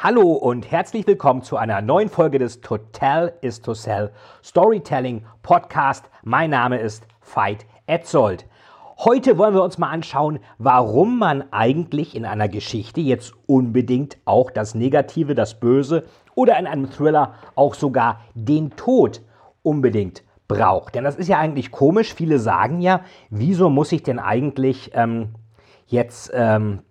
Hallo und herzlich willkommen zu einer neuen Folge des Total is to Sell Storytelling Podcast. Mein Name ist Veit Etzold. Heute wollen wir uns mal anschauen, warum man eigentlich in einer Geschichte jetzt unbedingt auch das Negative, das Böse oder in einem Thriller auch sogar den Tod unbedingt braucht. Denn das ist ja eigentlich komisch. Viele sagen ja, wieso muss ich denn eigentlich ähm, jetzt ähm,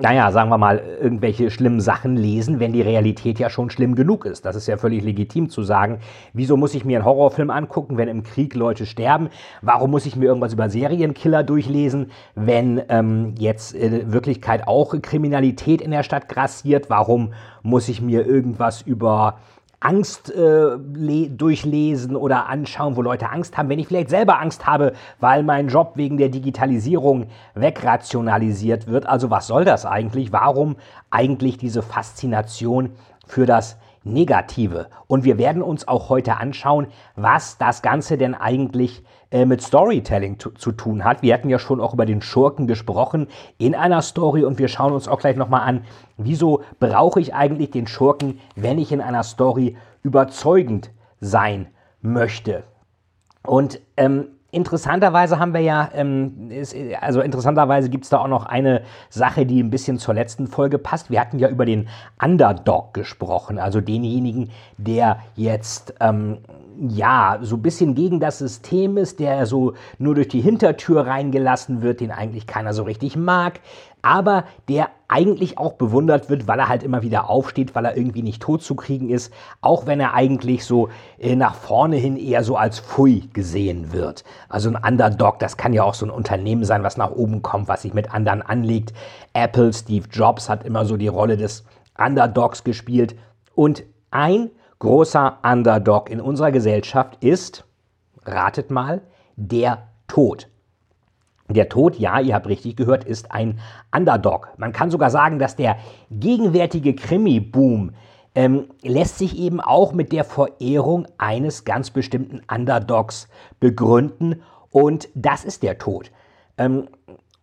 naja, sagen wir mal, irgendwelche schlimmen Sachen lesen, wenn die Realität ja schon schlimm genug ist. Das ist ja völlig legitim zu sagen, wieso muss ich mir einen Horrorfilm angucken, wenn im Krieg Leute sterben? Warum muss ich mir irgendwas über Serienkiller durchlesen, wenn ähm, jetzt in Wirklichkeit auch Kriminalität in der Stadt grassiert? Warum muss ich mir irgendwas über Angst äh, durchlesen oder anschauen, wo Leute Angst haben, wenn ich vielleicht selber Angst habe, weil mein Job wegen der Digitalisierung wegrationalisiert wird. Also was soll das eigentlich? Warum eigentlich diese Faszination für das Negative? Und wir werden uns auch heute anschauen, was das Ganze denn eigentlich äh, mit Storytelling zu, tun hat. Wir hatten ja schon auch über den Schurken gesprochen in einer Story und wir schauen uns auch gleich nochmal an, wieso brauche ich eigentlich den Schurken, wenn ich in einer Story überzeugend sein möchte. Und ähm, Interessanterweise haben wir ja, ähm, ist, also interessanterweise gibt es da auch noch eine Sache, die ein bisschen zur letzten Folge passt. Wir hatten ja über den Underdog gesprochen, also denjenigen, der jetzt ähm, ja, so ein bisschen gegen das System ist, der so nur durch die Hintertür reingelassen wird, den eigentlich keiner so richtig mag, aber der eigentlich auch bewundert wird, weil er halt immer wieder aufsteht, weil er irgendwie nicht tot zu kriegen ist, auch wenn er eigentlich so äh, nach vorne hin eher so als Pfui gesehen wird. Also ein Underdog, das kann ja auch so ein Unternehmen sein, was nach oben kommt, was sich mit anderen anlegt. Apple, Steve Jobs hat immer so die Rolle des Underdogs gespielt und ein großer Underdog in unserer Gesellschaft ist, ratet mal, der Tod. Der Tod, ja, ihr habt richtig gehört, ist ein Underdog. Man kann sogar sagen, dass der gegenwärtige Krimi-Boom ähm, lässt sich eben auch mit der Verehrung eines ganz bestimmten Underdogs begründen und das ist der Tod. Ähm,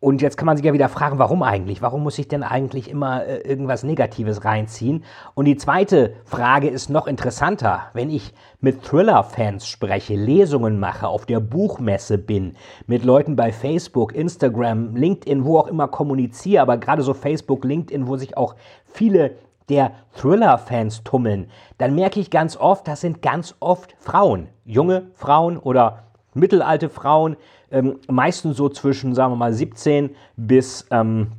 und jetzt kann man sich ja wieder fragen, warum eigentlich? Warum muss ich denn eigentlich immer äh, irgendwas Negatives reinziehen? Und die zweite Frage ist noch interessanter. Wenn ich mit Thriller-Fans spreche, Lesungen mache, auf der Buchmesse bin, mit Leuten bei Facebook, Instagram, LinkedIn, wo auch immer kommuniziere, aber gerade so Facebook, LinkedIn, wo sich auch viele der Thriller-Fans tummeln, dann merke ich ganz oft, das sind ganz oft Frauen, junge Frauen oder mittelalte Frauen, ähm, meistens so zwischen, sagen wir mal, 17 bis, ähm,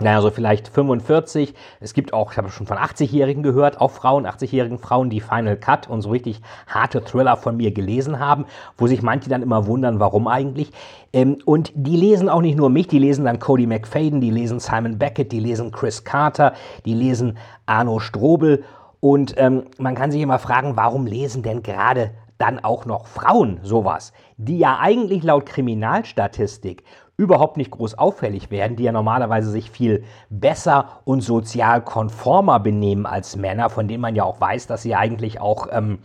naja, so vielleicht 45. Es gibt auch, ich habe schon von 80-Jährigen gehört, auch Frauen, 80-jährigen Frauen, die Final Cut und so richtig harte Thriller von mir gelesen haben, wo sich manche dann immer wundern, warum eigentlich. Ähm, und die lesen auch nicht nur mich, die lesen dann Cody McFadden, die lesen Simon Beckett, die lesen Chris Carter, die lesen Arno Strobel. Und ähm, man kann sich immer fragen, warum lesen denn gerade dann auch noch Frauen sowas, die ja eigentlich laut Kriminalstatistik überhaupt nicht groß auffällig werden, die ja normalerweise sich viel besser und sozial konformer benehmen als Männer, von denen man ja auch weiß, dass sie eigentlich auch ähm,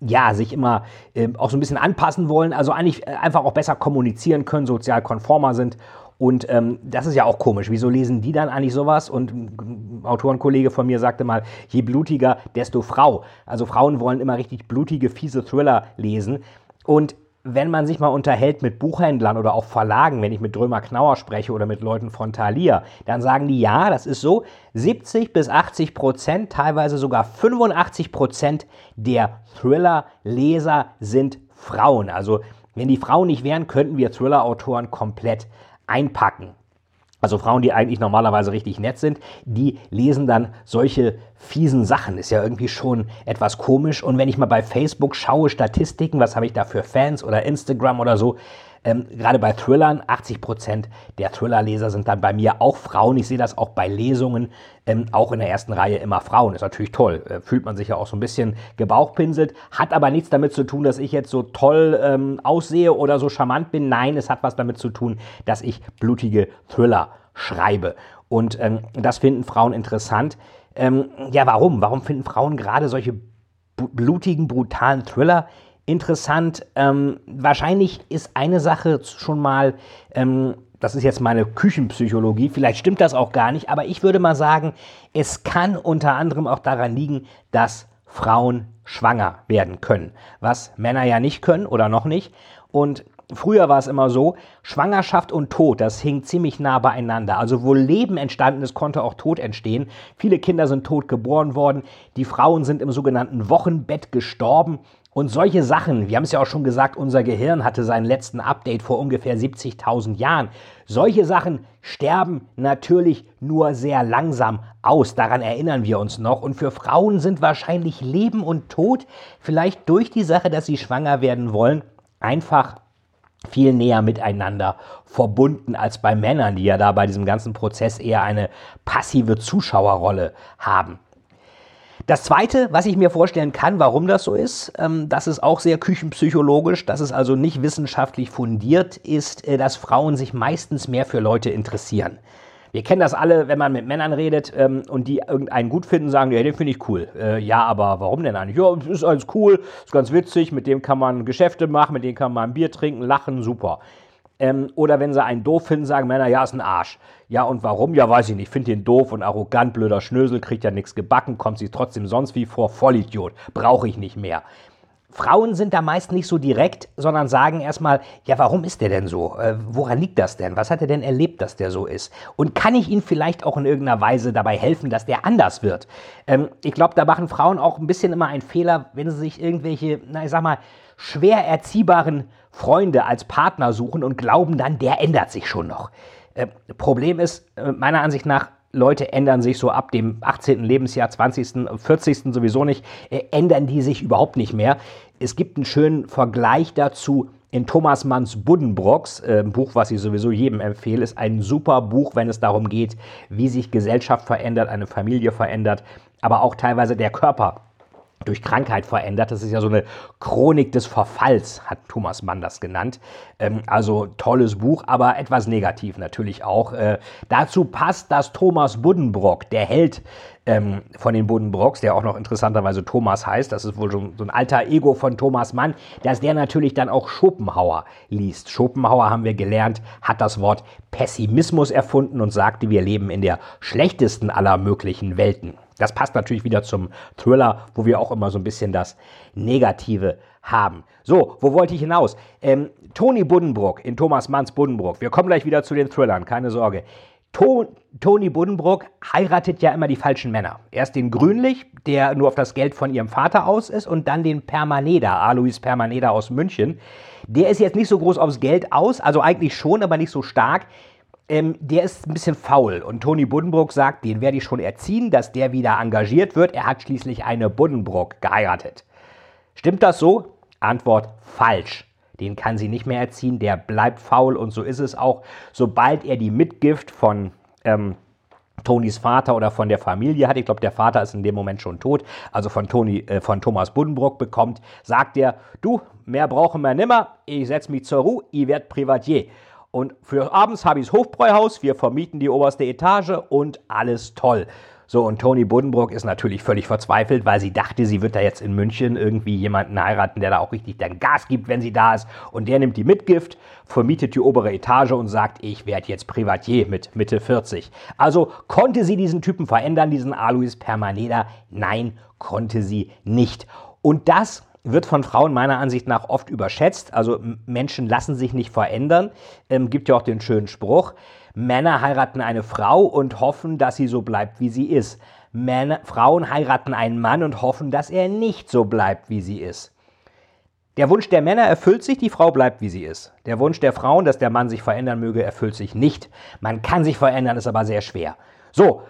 ja, sich immer äh, auch so ein bisschen anpassen wollen, also eigentlich äh, einfach auch besser kommunizieren können, sozial konformer sind und ähm, das ist ja auch komisch. Wieso lesen die dann eigentlich sowas? Und ein Autorenkollege von mir sagte mal, je blutiger, desto Frau. Also Frauen wollen immer richtig blutige, fiese Thriller lesen. Und wenn man sich mal unterhält mit Buchhändlern oder auch Verlagen, wenn ich mit Drömer Knauer spreche oder mit Leuten von Thalia, dann sagen die, ja, das ist so, 70 bis 80 Prozent, teilweise sogar 85 Prozent der Thriller-Leser sind Frauen. Also wenn die Frauen nicht wären, könnten wir Thriller-Autoren komplett einpacken. Also Frauen, die eigentlich normalerweise richtig nett sind, die lesen dann solche fiesen Sachen. Ist ja irgendwie schon etwas komisch. Und wenn ich mal bei Facebook schaue, Statistiken, was habe ich da für Fans oder Instagram oder so, Ähm, gerade bei Thrillern, 80 Prozent der Thriller-Leser sind dann bei mir auch Frauen. Ich sehe das auch bei Lesungen, ähm, auch in der ersten Reihe immer Frauen. Ist natürlich toll. Äh, fühlt man sich ja auch so ein bisschen gebauchpinselt. Hat aber nichts damit zu tun, dass ich jetzt so toll ähm, aussehe oder so charmant bin. Nein, es hat was damit zu tun, dass ich blutige Thriller schreibe. Und ähm, das finden Frauen interessant. Ähm, ja, warum? Warum finden Frauen gerade solche blutigen, brutalen Thriller interessant? Ähm, wahrscheinlich ist eine Sache schon mal, ähm, das ist jetzt meine Küchenpsychologie, vielleicht stimmt das auch gar nicht, aber ich würde mal sagen, es kann unter anderem auch daran liegen, dass Frauen schwanger werden können, was Männer ja nicht können oder noch nicht. Und Früher war es immer so, Schwangerschaft und Tod, das hing ziemlich nah beieinander. Also wo Leben entstanden ist, konnte auch Tod entstehen. Viele Kinder sind tot geboren worden, die Frauen sind im sogenannten Wochenbett gestorben. Und solche Sachen, wir haben es ja auch schon gesagt, unser Gehirn hatte seinen letzten Update vor ungefähr 70.000 Jahren. Solche Sachen sterben natürlich nur sehr langsam aus, daran erinnern wir uns noch. Und für Frauen sind wahrscheinlich Leben und Tod vielleicht durch die Sache, dass sie schwanger werden wollen, einfach viel näher miteinander verbunden als bei Männern, die ja da bei diesem ganzen Prozess eher eine passive Zuschauerrolle haben. Das Zweite, was ich mir vorstellen kann, warum das so ist, ähm, das ist auch sehr küchenpsychologisch, das ist also nicht wissenschaftlich fundiert, ist, äh, dass Frauen sich meistens mehr für Leute interessieren. Wir kennen das alle, wenn man mit Männern redet ähm, und die irgendeinen gut finden, sagen, ja, den finde ich cool. Äh, ja, aber warum denn eigentlich? Ja, ist alles cool, ist ganz witzig, mit dem kann man Geschäfte machen, mit dem kann man ein Bier trinken, lachen, super. Ähm, oder wenn sie einen doof finden, sagen Männer, ja, ist ein Arsch. Ja, und warum? Ja, weiß ich nicht. Finde den doof und arrogant, blöder Schnösel, kriegt ja nichts gebacken, kommt sich trotzdem sonst wie vor, Vollidiot. Brauche ich nicht mehr. Frauen sind da meist nicht so direkt, sondern sagen erstmal, ja, warum ist der denn so? Äh, woran liegt das denn? Was hat er denn erlebt, dass der so ist? Und kann ich ihm vielleicht auch in irgendeiner Weise dabei helfen, dass der anders wird? Ähm, ich glaube, da machen Frauen auch ein bisschen immer einen Fehler, wenn sie sich irgendwelche, na, ich sag mal, schwer erziehbaren Freunde als Partner suchen und glauben dann, der ändert sich schon noch. Äh, Problem ist, äh, meiner Ansicht nach, Leute ändern sich so ab dem 18. Lebensjahr, 20., 40. sowieso nicht, äh, ändern die sich überhaupt nicht mehr. Es gibt einen schönen Vergleich dazu in Thomas Manns Buddenbrocks, äh, ein Buch, was ich sowieso jedem empfehle, ist ein super Buch, wenn es darum geht, wie sich Gesellschaft verändert, eine Familie verändert, aber auch teilweise der Körper durch Krankheit verändert. Das ist ja so eine Chronik des Verfalls, hat Thomas Mann das genannt. Ähm, also tolles Buch, aber etwas negativ natürlich auch. Äh, dazu passt, dass Thomas Buddenbrock, der Held ähm, von den Buddenbrocks, der auch noch interessanterweise Thomas heißt, das ist wohl so, so ein alter Ego von Thomas Mann, dass der natürlich dann auch Schopenhauer liest. Schopenhauer, haben wir gelernt, hat das Wort Pessimismus erfunden und sagte, wir leben in der schlechtesten aller möglichen Welten. Das passt natürlich wieder zum Thriller, wo wir auch immer so ein bisschen das Negative haben. So, wo wollte ich hinaus? Ähm, Tony Buddenbrook in Thomas Manns Buddenbrook. Wir kommen gleich wieder zu den Thrillern, keine Sorge. To Tony Buddenbrook heiratet ja immer die falschen Männer. Erst den Grünlich, der nur auf das Geld von ihrem Vater aus ist, und dann den Permaneda, Alois Permaneda aus München. Der ist jetzt nicht so groß aufs Geld aus, also eigentlich schon, aber nicht so stark ähm, der ist ein bisschen faul. Und Toni Buddenbrook sagt, den werde ich schon erziehen, dass der wieder engagiert wird. Er hat schließlich eine Buddenbrook geheiratet. Stimmt das so? Antwort falsch. Den kann sie nicht mehr erziehen, der bleibt faul und so ist es auch. Sobald er die Mitgift von ähm, Tonis Vater oder von der Familie hat, ich glaube, der Vater ist in dem Moment schon tot, also von, Toni, äh, von Thomas Buddenbrook bekommt, sagt er, du, mehr brauchen wir nimmer, ich setze mich zur Ruhe, ich werde Privatier. Und für abends habe ich das Hofbräuhaus, wir vermieten die oberste Etage und alles toll. So, und Toni Buddenbrook ist natürlich völlig verzweifelt, weil sie dachte, sie wird da jetzt in München irgendwie jemanden heiraten, der da auch richtig dann Gas gibt, wenn sie da ist. Und der nimmt die Mitgift, vermietet die obere Etage und sagt, ich werde jetzt Privatier mit Mitte 40. Also konnte sie diesen Typen verändern, diesen Alois Permaneda? Nein, konnte sie nicht. Und das wird von Frauen meiner Ansicht nach oft überschätzt. Also Menschen lassen sich nicht verändern. Ähm, gibt ja auch den schönen Spruch, Männer heiraten eine Frau und hoffen, dass sie so bleibt, wie sie ist. Männer, Frauen heiraten einen Mann und hoffen, dass er nicht so bleibt, wie sie ist. Der Wunsch der Männer erfüllt sich, die Frau bleibt, wie sie ist. Der Wunsch der Frauen, dass der Mann sich verändern möge, erfüllt sich nicht. Man kann sich verändern, ist aber sehr schwer. So,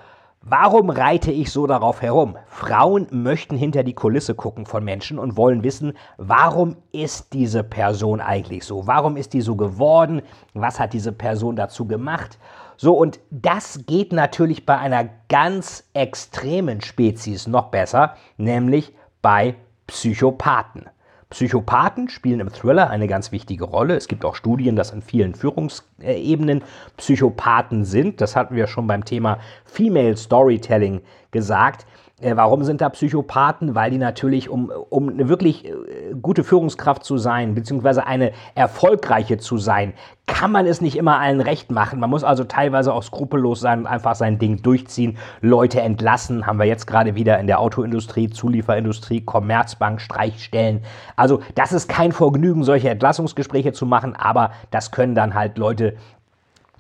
Warum reite ich so darauf herum? Frauen möchten hinter die Kulisse gucken von Menschen und wollen wissen, warum ist diese Person eigentlich so? Warum ist die so geworden? Was hat diese Person dazu gemacht? So, und das geht natürlich bei einer ganz extremen Spezies noch besser, nämlich bei Psychopathen. Psychopathen spielen im Thriller eine ganz wichtige Rolle. Es gibt auch Studien, dass in vielen Führungsebenen Psychopathen sind. Das hatten wir schon beim Thema Female Storytelling gesagt. Äh, warum sind da Psychopathen? Weil die natürlich, um, um eine wirklich äh, gute Führungskraft zu sein, beziehungsweise eine erfolgreiche zu sein, kann man es nicht immer allen recht machen. Man muss also teilweise auch skrupellos sein und einfach sein Ding durchziehen, Leute entlassen. Haben wir jetzt gerade wieder in der Autoindustrie, Zulieferindustrie, Commerzbank, Streichstellen. Also das ist kein Vergnügen, solche Entlassungsgespräche zu machen, aber das können dann halt Leute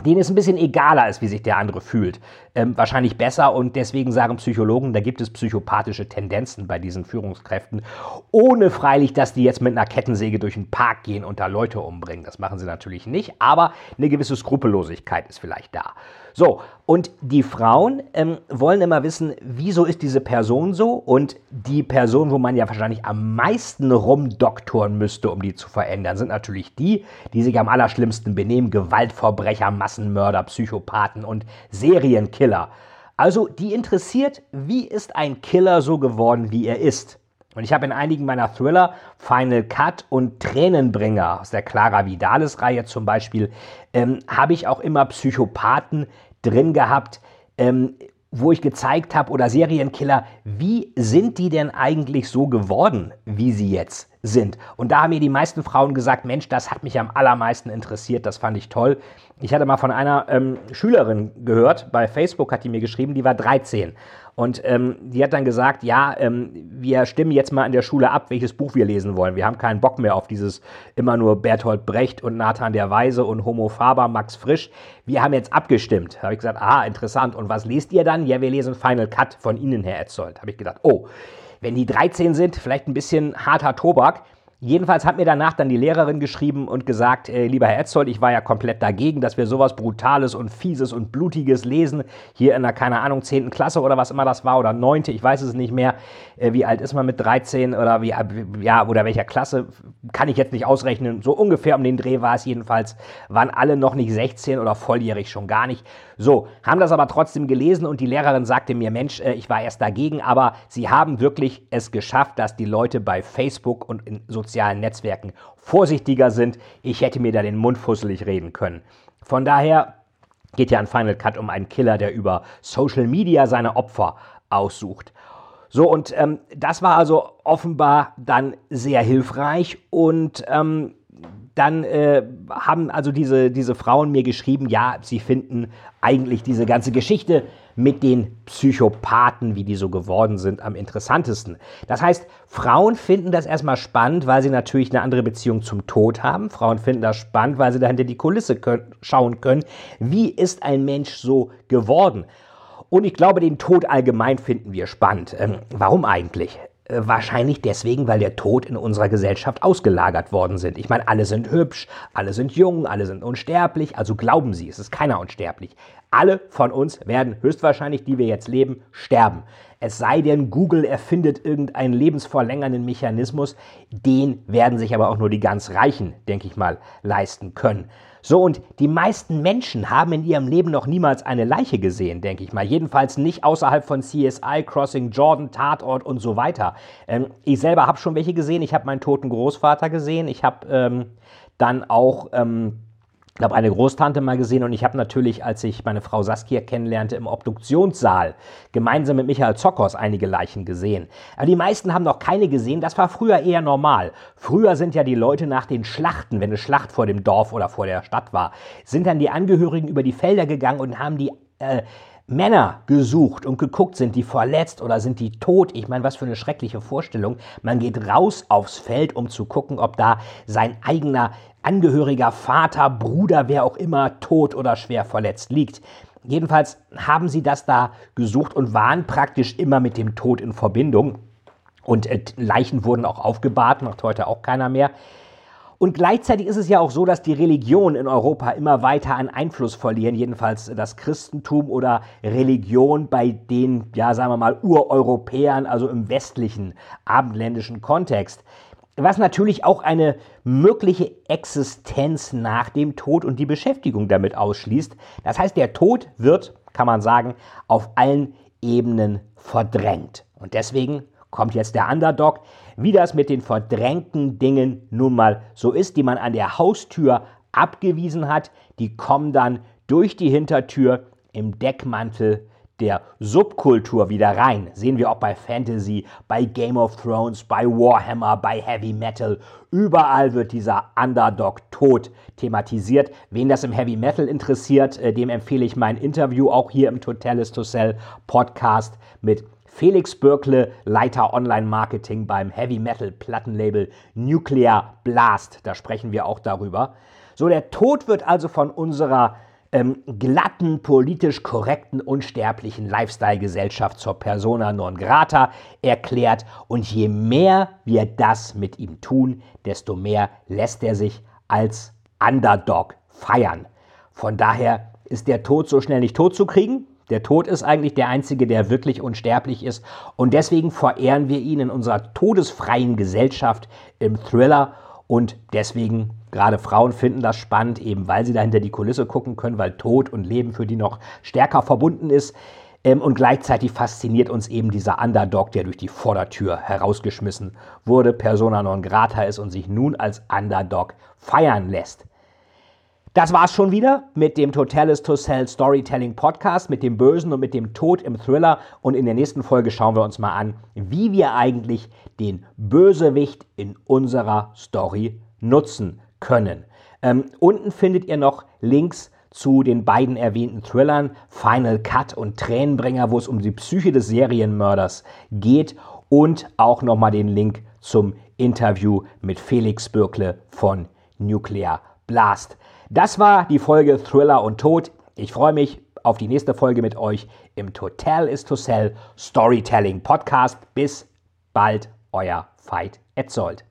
denen es ein bisschen egaler ist, wie sich der andere fühlt. Ähm, wahrscheinlich besser und deswegen sagen Psychologen, da gibt es psychopathische Tendenzen bei diesen Führungskräften, ohne freilich, dass die jetzt mit einer Kettensäge durch den Park gehen und da Leute umbringen. Das machen sie natürlich nicht, aber eine gewisse Skrupellosigkeit ist vielleicht da. So, und die Frauen ähm, wollen immer wissen, wieso ist diese Person so? Und die Person, wo man ja wahrscheinlich am meisten rumdoktoren müsste, um die zu verändern, sind natürlich die, die sich am allerschlimmsten benehmen. Gewaltverbrecher, Massenmörder, Psychopathen und Serienkiller. Also die interessiert, wie ist ein Killer so geworden, wie er ist? Und ich habe in einigen meiner Thriller, Final Cut und Tränenbringer aus der Clara Vidalis-Reihe zum Beispiel, ähm, habe ich auch immer Psychopathen drin gehabt, ähm, wo ich gezeigt habe, oder Serienkiller, wie sind die denn eigentlich so geworden, wie sie jetzt sind? Und da haben mir die meisten Frauen gesagt, Mensch, das hat mich am allermeisten interessiert, das fand ich toll. Ich hatte mal von einer ähm, Schülerin gehört, bei Facebook hat die mir geschrieben, die war 13 und ähm, die hat dann gesagt, ja, ähm, wir stimmen jetzt mal in der Schule ab, welches Buch wir lesen wollen. Wir haben keinen Bock mehr auf dieses immer nur Bertolt Brecht und Nathan der Weise und Homo Faber, Max Frisch. Wir haben jetzt abgestimmt. Habe ich gesagt, ah, interessant. Und was lest ihr dann? Ja, wir lesen Final Cut von Ihnen, Herr Etzold. Habe ich gedacht, oh, wenn die 13 sind, vielleicht ein bisschen harter Tobak. Jedenfalls hat mir danach dann die Lehrerin geschrieben und gesagt, äh, lieber Herr Etzold, ich war ja komplett dagegen, dass wir sowas Brutales und Fieses und Blutiges lesen, hier in der, keine Ahnung, 10. Klasse oder was immer das war, oder 9., ich weiß es nicht mehr, äh, wie alt ist man mit 13 oder wie, ja, oder welcher Klasse, kann ich jetzt nicht ausrechnen, so ungefähr um den Dreh war es jedenfalls, waren alle noch nicht 16 oder volljährig schon gar nicht. So, haben das aber trotzdem gelesen und die Lehrerin sagte mir, Mensch, äh, ich war erst dagegen, aber sie haben wirklich es geschafft, dass die Leute bei Facebook und in sozialen Netzwerken vorsichtiger sind. Ich hätte mir da den Mund fusselig reden können. Von daher geht ja an Final Cut um einen Killer, der über Social Media seine Opfer aussucht. So, und ähm, das war also offenbar dann sehr hilfreich und ähm, dann äh, haben also diese, diese Frauen mir geschrieben, ja, sie finden eigentlich diese ganze Geschichte mit den Psychopathen, wie die so geworden sind, am interessantesten. Das heißt, Frauen finden das erstmal spannend, weil sie natürlich eine andere Beziehung zum Tod haben. Frauen finden das spannend, weil sie dahinter die Kulisse können, schauen können. Wie ist ein Mensch so geworden? Und ich glaube, den Tod allgemein finden wir spannend. Ähm, warum eigentlich? Äh, wahrscheinlich deswegen, weil der Tod in unserer Gesellschaft ausgelagert worden sind. Ich meine, alle sind hübsch, alle sind jung, alle sind unsterblich, also glauben Sie, es ist keiner unsterblich. Alle von uns werden höchstwahrscheinlich, die wir jetzt leben, sterben. Es sei denn, Google erfindet irgendeinen lebensverlängernden Mechanismus, den werden sich aber auch nur die ganz Reichen, denke ich mal, leisten können. So, und die meisten Menschen haben in ihrem Leben noch niemals eine Leiche gesehen, denke ich mal. Jedenfalls nicht außerhalb von CSI, Crossing Jordan, Tatort und so weiter. Ähm, ich selber habe schon welche gesehen. Ich habe meinen toten Großvater gesehen. Ich habe ähm, dann auch. Ähm, ich habe eine Großtante mal gesehen und ich habe natürlich, als ich meine Frau Saskia kennenlernte, im Obduktionssaal gemeinsam mit Michael Zokos einige Leichen gesehen. Aber die meisten haben noch keine gesehen, das war früher eher normal. Früher sind ja die Leute nach den Schlachten, wenn eine Schlacht vor dem Dorf oder vor der Stadt war, sind dann die Angehörigen über die Felder gegangen und haben die äh, Männer gesucht und geguckt, sind die verletzt oder sind die tot? Ich meine, was für eine schreckliche Vorstellung. Man geht raus aufs Feld, um zu gucken, ob da sein eigener Angehöriger, Vater, Bruder, wer auch immer tot oder schwer verletzt liegt. Jedenfalls haben sie das da gesucht und waren praktisch immer mit dem Tod in Verbindung. Und äh, Leichen wurden auch aufgebahrt, macht heute auch keiner mehr. Und gleichzeitig ist es ja auch so, dass die Religionen in Europa immer weiter an Einfluss verlieren, jedenfalls das Christentum oder Religion bei den, ja, sagen wir mal, Ureuropäern, also im westlichen abendländischen Kontext. Was natürlich auch eine mögliche Existenz nach dem Tod und die Beschäftigung damit ausschließt. Das heißt, der Tod wird, kann man sagen, auf allen Ebenen verdrängt. Und deswegen kommt jetzt der Underdog, wie das mit den verdrängten Dingen nun mal so ist, die man an der Haustür abgewiesen hat, die kommen dann durch die Hintertür im Deckmantel der Subkultur wieder rein. Sehen wir auch bei Fantasy, bei Game of Thrones, bei Warhammer, bei Heavy Metal. Überall wird dieser Underdog Tod thematisiert. Wen das im Heavy Metal interessiert, äh, dem empfehle ich mein Interview auch hier im Totalis to Sell Podcast mit Felix Bürkle, Leiter Online-Marketing beim Heavy Metal Plattenlabel Nuclear Blast. Da sprechen wir auch darüber. So, der Tod wird also von unserer ähm, glatten, politisch korrekten, unsterblichen Lifestyle-Gesellschaft zur Persona non grata erklärt. Und je mehr wir das mit ihm tun, desto mehr lässt er sich als Underdog feiern. Von daher ist der Tod so schnell nicht tot zu kriegen. Der Tod ist eigentlich der einzige, der wirklich unsterblich ist. Und deswegen verehren wir ihn in unserer todesfreien Gesellschaft im Thriller. Und deswegen, gerade Frauen finden das spannend, eben weil sie dahinter die Kulisse gucken können, weil Tod und Leben für die noch stärker verbunden ist. Ähm, und gleichzeitig fasziniert uns eben dieser Underdog, der durch die Vordertür herausgeschmissen wurde, persona non grata ist und sich nun als Underdog feiern lässt. Das war's schon wieder mit dem Totalis to Sell Storytelling Podcast, mit dem Bösen und mit dem Tod im Thriller. Und in der nächsten Folge schauen wir uns mal an, wie wir eigentlich den Bösewicht in unserer Story nutzen können. Ähm, unten findet ihr noch Links zu den beiden erwähnten Thrillern Final Cut und Tränenbringer, wo es um die Psyche des Serienmörders geht und auch nochmal den Link zum Interview mit Felix Bürkle von Nuclear Blast. Das war die Folge Thriller und Tod. Ich freue mich auf die nächste Folge mit euch im Total is to Sell Storytelling Podcast. Bis bald, euer Veit Etzold.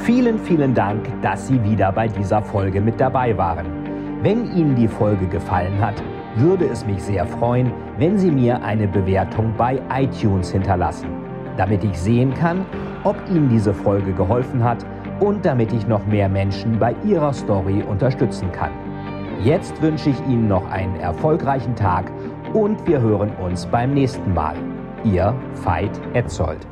Vielen, vielen Dank, dass Sie wieder bei dieser Folge mit dabei waren. Wenn Ihnen die Folge gefallen hat, würde es mich sehr freuen, wenn Sie mir eine Bewertung bei iTunes hinterlassen, damit ich sehen kann, ob Ihnen diese Folge geholfen hat und damit ich noch mehr Menschen bei ihrer Story unterstützen kann. Jetzt wünsche ich Ihnen noch einen erfolgreichen Tag und wir hören uns beim nächsten Mal. Ihr Veit Etzold.